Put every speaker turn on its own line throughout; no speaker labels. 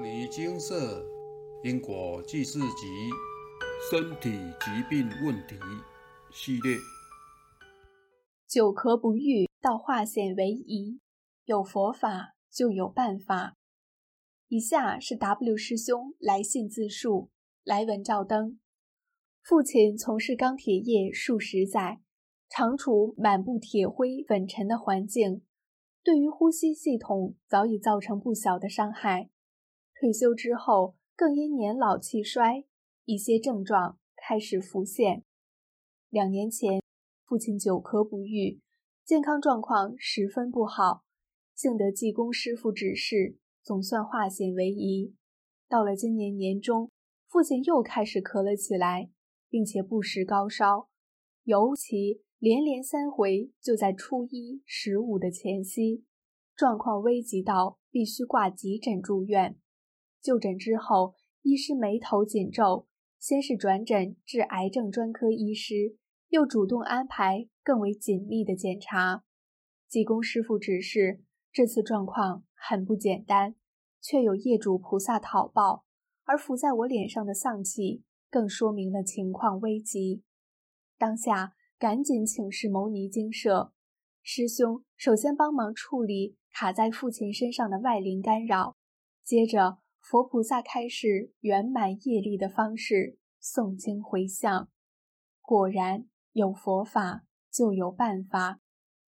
牟尼精舍因果记事集身体疾病问题系列，
久咳不愈到化险为夷，有佛法就有办法。以下是 W 师兄来信自述，来文照灯。父亲从事钢铁业数十载，常处满布铁灰粉尘的环境。对于呼吸系统早已造成不小的伤害。退休之后，更因年老气衰，一些症状开始浮现。两年前，父亲久咳不愈，健康状况十分不好。幸得济公师傅指示，总算化险为夷。到了今年年中，父亲又开始咳了起来，并且不时高烧，尤其。连连三回，就在初一、十五的前夕，状况危急到必须挂急诊住院。就诊之后，医师眉头紧皱，先是转诊至癌症专科医师，又主动安排更为紧密的检查。济公师傅指示，这次状况很不简单，却有业主菩萨讨报，而浮在我脸上的丧气，更说明了情况危急。当下。赶紧请示牟尼精舍师兄，首先帮忙处理卡在父亲身上的外灵干扰，接着佛菩萨开示圆满业力的方式，诵经回向。果然有佛法就有办法。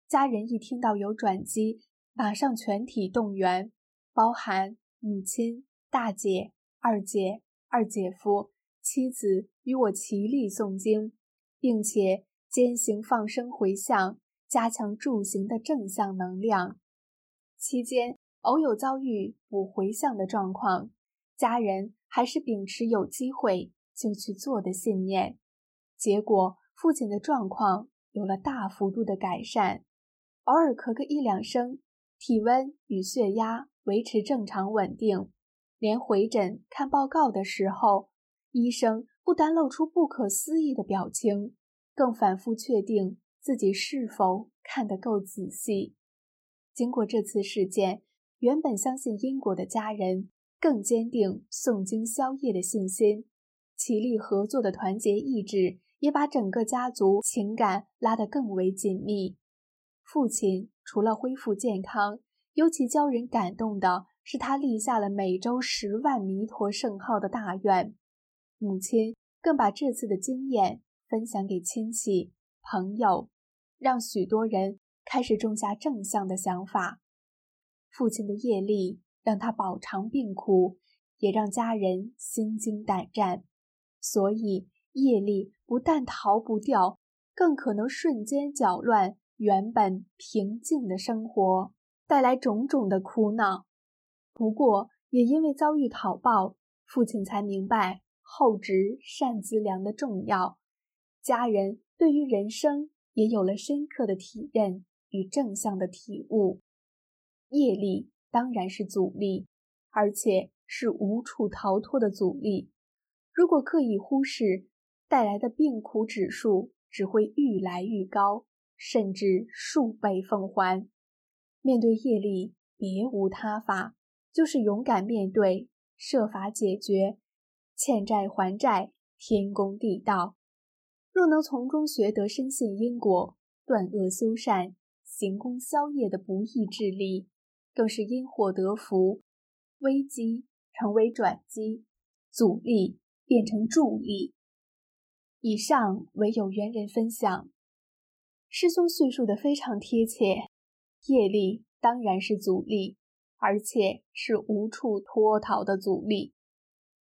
家人一听到有转机，马上全体动员，包含母亲、大姐、二姐、二姐夫、妻子与我齐力诵经，并且。坚行放生回向，加强助行的正向能量。期间偶有遭遇补回向的状况，家人还是秉持有机会就去做的信念。结果父亲的状况有了大幅度的改善，偶尔咳个一两声，体温与血压维持正常稳定。连回诊看报告的时候，医生不单露出不可思议的表情。更反复确定自己是否看得够仔细。经过这次事件，原本相信因果的家人更坚定诵经消业的信心，齐力合作的团结意志也把整个家族情感拉得更为紧密。父亲除了恢复健康，尤其教人感动的是他立下了每周十万弥陀圣号的大愿。母亲更把这次的经验。分享给亲戚朋友，让许多人开始种下正向的想法。父亲的业力让他饱尝病苦，也让家人心惊胆战。所以业力不但逃不掉，更可能瞬间搅乱原本平静的生活，带来种种的苦恼。不过，也因为遭遇讨报，父亲才明白厚植善资粮的重要。家人对于人生也有了深刻的体认与正向的体悟。业力当然是阻力，而且是无处逃脱的阻力。如果刻意忽视，带来的病苦指数只会愈来愈高，甚至数倍奉还。面对业力，别无他法，就是勇敢面对，设法解决，欠债还债，天公地道。若能从中学得深信因果、断恶修善、行功消业的不易之力，更是因祸得福，危机成为转机，阻力变成助力。以上为有缘人分享，师兄叙述的非常贴切。业力当然是阻力，而且是无处脱逃的阻力。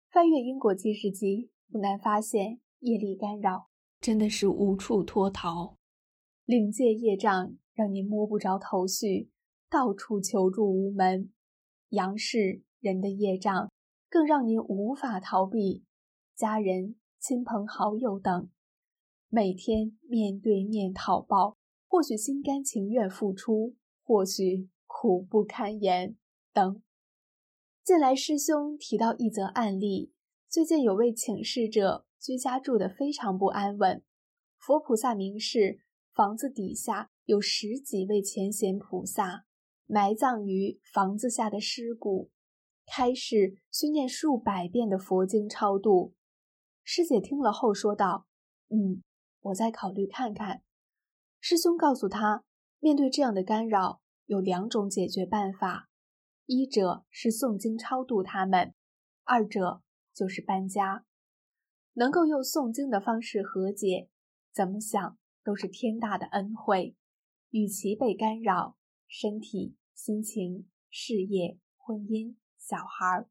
翻阅因果记事集，不难发现业力干扰。真的是无处脱逃，领界业障让您摸不着头绪，到处求助无门；阳世人的业障更让您无法逃避，家人、亲朋好友等每天面对面讨报，或许心甘情愿付出，或许苦不堪言等。近来师兄提到一则案例，最近有位请示者。居家住得非常不安稳，佛菩萨明示，房子底下有十几位前贤菩萨埋葬于房子下的尸骨，开始需念数百遍的佛经超度。师姐听了后说道：“嗯，我再考虑看看。”师兄告诉他，面对这样的干扰，有两种解决办法：一者是诵经超度他们，二者就是搬家。能够用诵经的方式和解，怎么想都是天大的恩惠。与其被干扰，身体、心情、事业、婚姻。小孩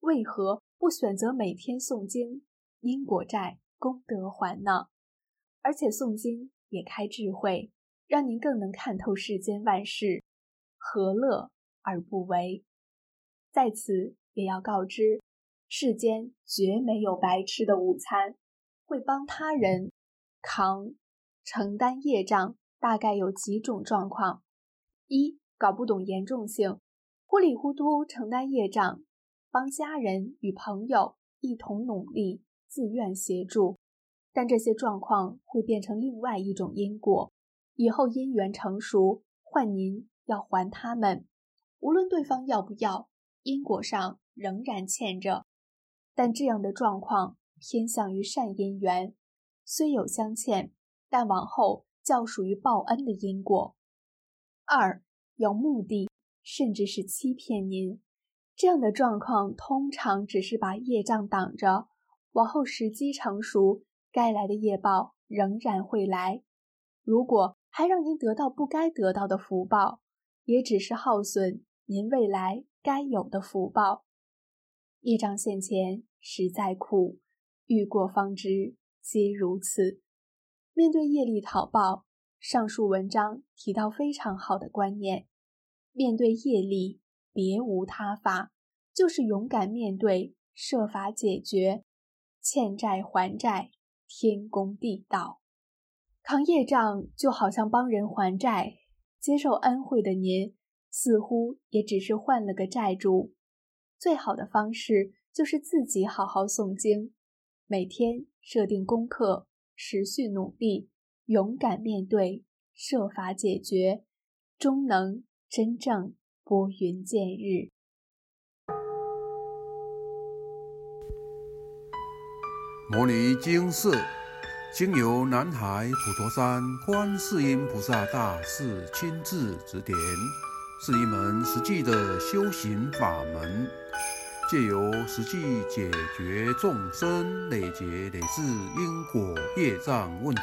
为何不选择每天诵经？因果债，功德还呢？而且诵经也开智慧，让您更能看透世间万事，何乐而不为？在此也要告知，世间绝没有白吃的午餐。会帮他人扛承担业障，大概有几种状况：一、搞不懂严重性。糊里糊涂承担业障，帮家人与朋友一同努力，自愿协助，但这些状况会变成另外一种因果。以后因缘成熟，换您要还他们，无论对方要不要，因果上仍然欠着。但这样的状况偏向于善因缘，虽有相欠，但往后较属于报恩的因果。二有目的。甚至是欺骗您，这样的状况通常只是把业障挡着，往后时机成熟，该来的业报仍然会来。如果还让您得到不该得到的福报，也只是耗损您未来该有的福报。业障现前实在苦，遇过方知，皆如此。面对业力讨报，上述文章提到非常好的观念。面对业力，别无他法，就是勇敢面对，设法解决，欠债还债，天公地道。扛业障就好像帮人还债，接受恩惠的您，似乎也只是换了个债主。最好的方式就是自己好好诵经，每天设定功课，持续努力，勇敢面对，设法解决，终能。真正拨云见日。
摩尼经寺经由南海普陀山观世音菩萨大士亲自指点，是一门实际的修行法门，借由实际解决众生累劫累世因果业障问题，